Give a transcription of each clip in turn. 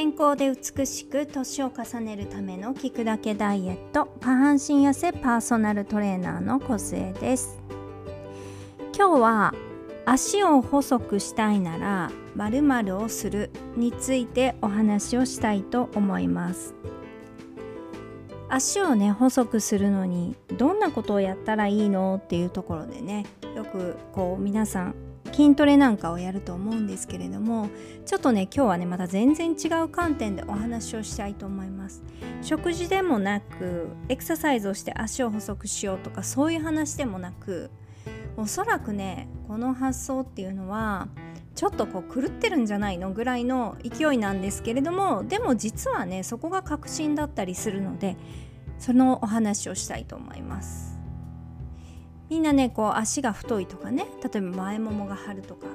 健康で美しく年を重ねるための聞くだけダイエット下半身痩せパーソナルトレーナーの小末です。今日は足を細くしたいなら〇〇をするについてお話をしたいと思います。足をね細くするのにどんなことをやったらいいのっていうところでねよくこう皆さん筋トレなんかをやると思うんですけれどもちょっとね今日はねまた全然違う観点でお話をしたいと思います。食事でもなくエクササイズをして足を細くしようとかそういう話でもなくおそらくねこの発想っていうのはちょっとこう狂ってるんじゃないの？ぐらいの勢いなんですけれどもでも実はねそこが確信だったりするのでそのお話をしたいと思います。みんなねこう足が太いとかね例えば前ももが張るとか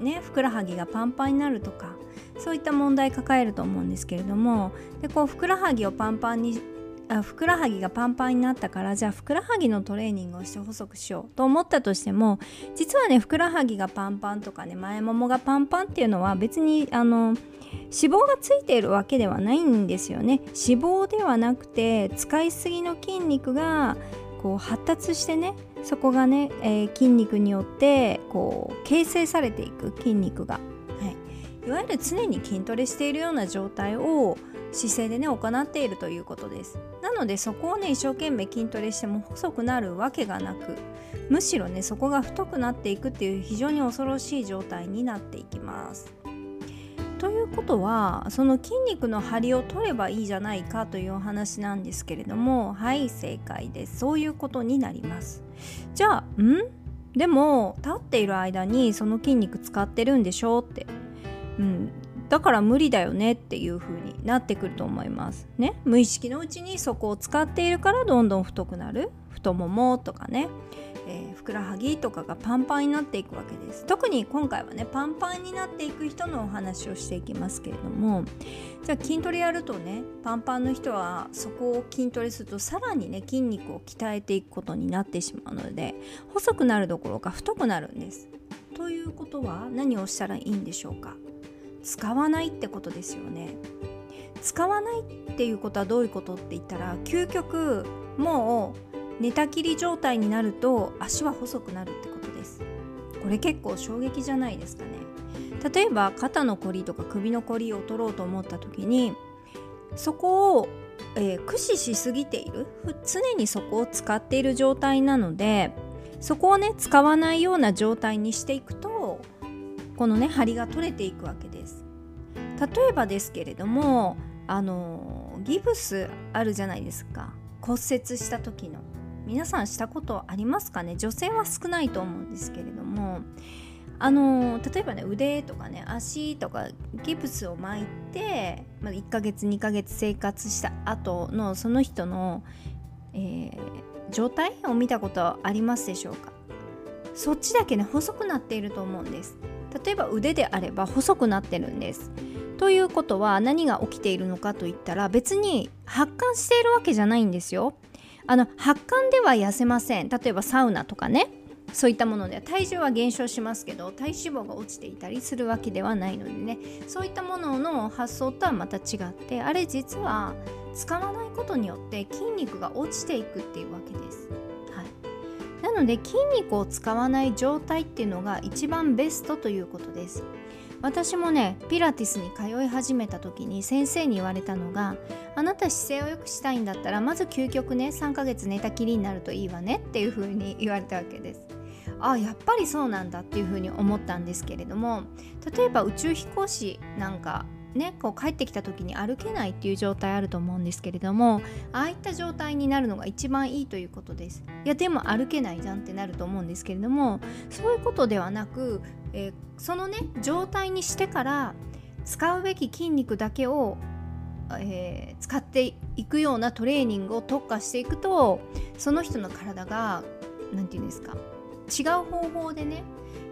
ねふくらはぎがパンパンになるとかそういった問題抱えると思うんですけれどもでこうふくらはぎをパンパンにあふくらはぎがパンパンになったからじゃあふくらはぎのトレーニングをして細くしようと思ったとしても実はねふくらはぎがパンパンとかね前ももがパンパンっていうのは別にあの脂肪がついているわけではないんですよね。脂肪ではなくて使いすぎの筋肉がこう発達してねそこがね、えー、筋肉によってこう形成されていく筋肉が、はい、いわゆる常に筋トレしているような状態を姿勢でね行っているということです。なのでそこをね一生懸命筋トレしても細くなるわけがなくむしろねそこが太くなっていくっていう非常に恐ろしい状態になっていきます。ということはその筋肉の張りを取ればいいじゃないかというお話なんですけれどもはい正解です。そういうことになります。じゃあん？でも立っている間にその筋肉使ってるんでしょって、うん、だから無理だよねっていう風になってくると思います。ね？無意識のうちにそこを使っているからどんどん太くなる？太ももとかね。えー、ふくらはぎとかがパンパンになっていくわけです。特に今回はねパンパンになっていく人のお話をしていきますけれどもじゃあ筋トレやるとねパンパンの人はそこを筋トレするとさらにね筋肉を鍛えていくことになってしまうので細くなるどころか太くなるんです。ということは何をしたらいいんでしょうか？使わないってことですよね。使わないっていうことはどういうことって言ったら究極もう寝たきり状態になると足は細くなるってことです。これ結構衝撃じゃないですかね。例えば肩のこりとか首のこりを取ろうと思った時にそこを、えー、駆使しすぎている。常にそこを使っている状態なのでそこをね使わないような状態にしていくとこのね張りが取れていくわけです。例えばですけれどもあのギブスあるじゃないですか。骨折した時の。皆さんしたことありますかね？女性は少ないと思うんですけれどもあの例えばね腕とかね足とかギプスを巻いて、まあ、1ヶ月2ヶ月生活した後のその人の、えー、状態を見たことありますでしょうか？そっちだけね細くなっていると思うんです。例えば腕であれば細くなってるんです。ということは何が起きているのかといったら別に発汗しているわけじゃないんですよ。あの発汗では痩せません例えばサウナとかねそういったもので体重は減少しますけど体脂肪が落ちていたりするわけではないのでねそういったものの発想とはまた違ってあれ実は使わないことによって筋肉が落ちていくっていうわけです。はい、なので筋肉を使わない状態っていうのが一番ベストということです。私もねピラティスに通い始めた時に先生に言われたのがあなた姿勢を良くしたいんだったらまず究極ね3ヶ月寝たきりになるといいわねっていう風に言われたわけです。あやっぱりそうなんだっていう風に思ったんですけれども例えば宇宙飛行士なんかね、こう帰ってきた時に歩けないっていう状態あると思うんですけれどもああいった状態になるのが一番いいということです。いやでも歩けないじゃんってなると思うんですけれどもそういうことではなく、えー、そのね状態にしてから使うべき筋肉だけを、えー、使っていくようなトレーニングを特化していくとその人の体が何て言うんですか違う方法でね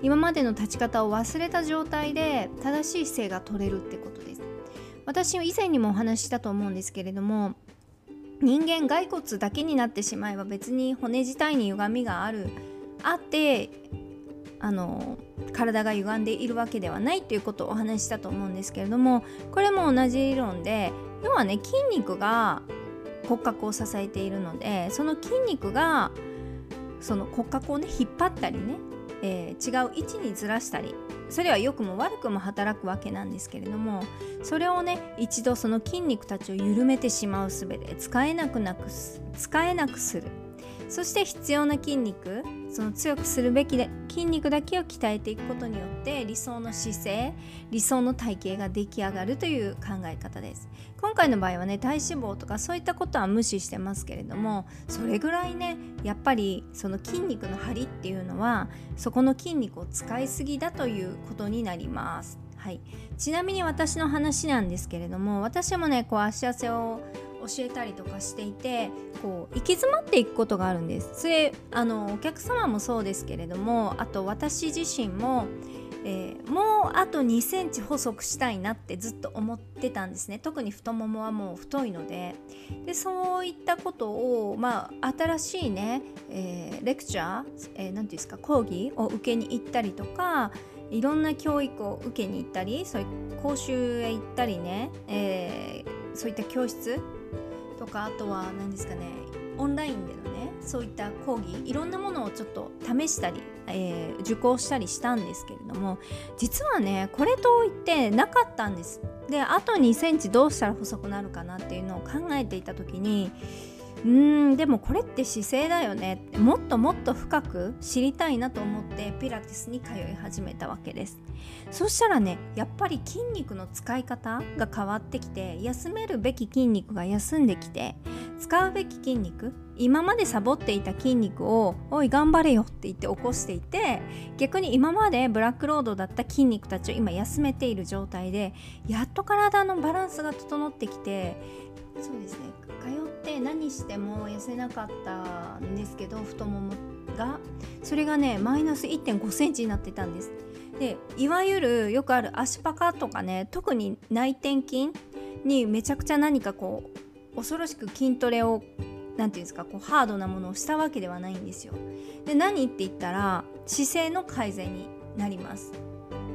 今までの立ち方を忘れた状態で正しい姿勢が取れるってことです。私以前にもお話ししたと思うんですけれども人間骸骨だけになってしまえば別に骨自体に歪みがあるあってあの体が歪んでいるわけではないっていうことをお話ししたと思うんですけれどもこれも同じ理論で要はね筋肉が骨格を支えているのでその筋肉がその骨格をね引っ張ったりね、えー、違う位置にずらしたりそれは良くも悪くも働くわけなんですけれどもそれをね一度その筋肉たちを緩めてしまう術で使えなくなく使えなくする。そして必要な筋肉その強くするべきで筋肉だけを鍛えていくことによって理想の姿勢理想の体型が出来上がるという考え方です。今回の場合はね体脂肪とかそういったことは無視してますけれどもそれぐらいねやっぱりその筋肉の張りっていうのはそこの筋肉を使いすぎだということになります。はい、ちなみに私の話なんですけれども私もねこう足汗を教えたりとかしていてこう行き詰まっていくことがあるんです。それあのお客様もそうですけれどもあと私自身も、えー、もうあと2センチ細くしたいなってずっと思ってたんですね。特に太ももはもう太いので。でそういったことを、まあ、新しいね、えー、レクチャー何、えー、て言うんですか講義を受けに行ったりとかいろんな教育を受けに行ったりそういう講習へ行ったりね、えー、そういった教室かあとは何ですかねオンラインでのねそういった講義いろんなものをちょっと試したり、えー、受講したりしたんですけれども実はねこれといってなかったんです。であと2センチどうしたら細くなるかなっていうのを考えていた時にうんでもこれって姿勢だよね。もっともっと深く知りたいなと思ってピラティスに通い始めたわけです。そしたらねやっぱり筋肉の使い方が変わってきて休めるべき筋肉が休んできて使うべき筋肉今までサボっていた筋肉を「おい頑張れよ」って言って起こしていて逆に今までブラックロードだった筋肉たちを今休めている状態でやっと体のバランスが整ってきてそうですね。通って何しても痩せなかったんですけど太ももが。それがねマイナス1 5センチになってたんです。でいわゆるよくある足パカとかね特に内転筋にめちゃくちゃ何かこう恐ろしく筋トレを何て言うんですかこうハードなものをしたわけではないんですよ。で何って言ったら姿勢の改善になります。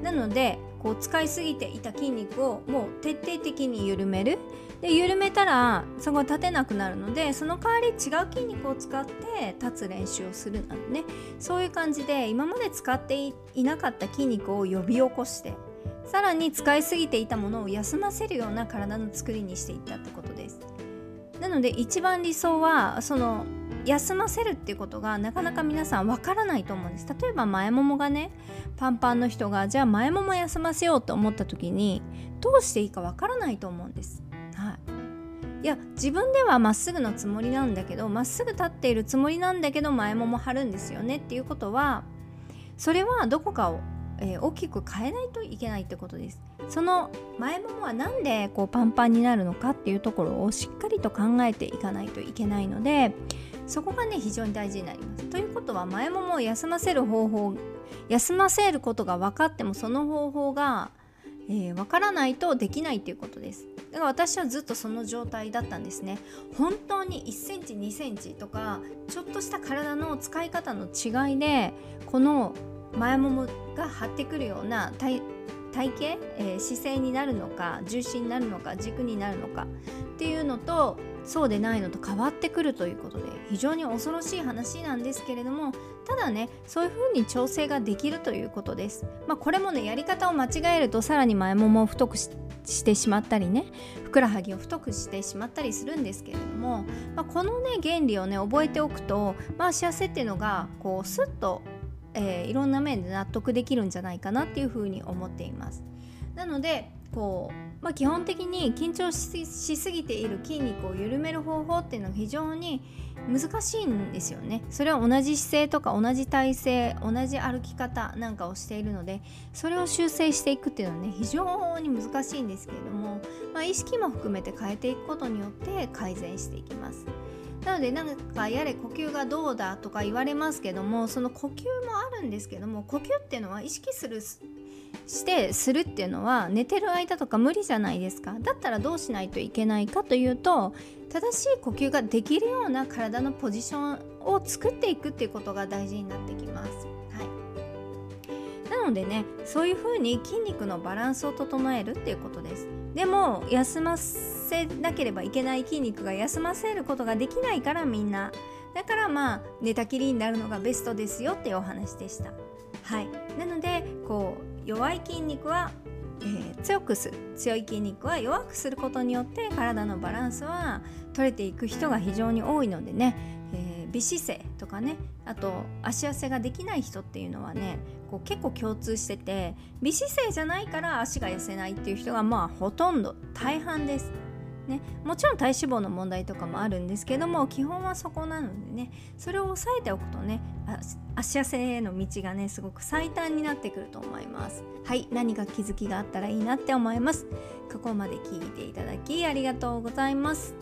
なのでこう使いすぎていた筋肉をもう徹底的に緩める。で緩めたらそこが立てなくなるのでその代わり違う筋肉を使って立つ練習をするなどね。そういう感じで今まで使っていなかった筋肉を呼び起こしてさらに使いすぎていたものを休ませるような体の作りにしていったってことです。なので一番理想はその休ませるっていうことがなかなか皆さんわからないと思うんです。例えば前ももがねパンパンの人がじゃあ前もも休ませようと思った時にどうしていいかわからないと思うんです。はい。いや自分ではまっすぐのつもりなんだけどまっすぐ立っているつもりなんだけど前もも張るんですよねっていうことはそれはどこかを、えー、大きく変えないといけないってことです。その前ももは何でこうパンパンになるのかっていうところをしっかりと考えていかないといけないのでそこがね非常に大事になります。ということは前ももを休ませる方法休ませることが分かってもその方法がえー、分からないとできないっていうことです。だから私はずっとその状態だったんですね。本当に1センチ2センチとかちょっとした体の使い方の違いでこの前ももが張ってくるような体体型、えー、姿勢になるのか重心になるのか軸になるのかっていうのとそうでないのと変わってくるということで非常に恐ろしい話なんですけれどもただねそういう風に調整ができるということです。まあ、これもねやり方を間違えるとさらに前ももを太くしてしまったりねふくらはぎを太くしてしまったりするんですけれども、まあ、このね原理をね覚えておくと、まあ、幸せっていうのがこうスッと、えー、いろんな面で納得できるんじゃないかなっていう風に思っています。なのでこう、まあ、基本的に緊張しすぎている筋肉を緩める方法っていうのが非常に難しいんですよね。それは同じ姿勢とか同じ体勢同じ歩き方なんかをしているのでそれを修正していくっていうのはね非常に難しいんですけれども、まあ、意識も含めて変えていくことによって改善していきます。なのでなんかやれ呼吸がどうだとか言われますけどもその呼吸もあるんですけども呼吸っていうのは意識するしてするっていうのは寝てる間とか無理じゃないですか。だったらどうしないといけないかというと正しい呼吸ができるような体のポジションを作っていくっていうことが大事になってきます。はい。なのでねそういう風に筋肉のバランスを整えるっていうことです。でも休ませなければいけない筋肉が休ませることができないからみんな。だからまあ寝たきりになるのがベストですよっていうお話でした。はい。なのでこう弱い筋肉は、えー、強くする。強い筋肉は弱くすることによって体のバランスは取れていく人が非常に多いのでね、えー、微姿勢とかねあと足痩せができない人っていうのはねこう結構共通してて微姿勢じゃないから足が痩せないっていう人がまあほとんど大半です。ね、もちろん体脂肪の問題とかもあるんですけども基本はそこなのでねそれを押さえておくとね足痩せへの道がねすごく最短になってくると思います。はい何か気づきがあったらいいなって思います。ここまで聞いていただきありがとうございます。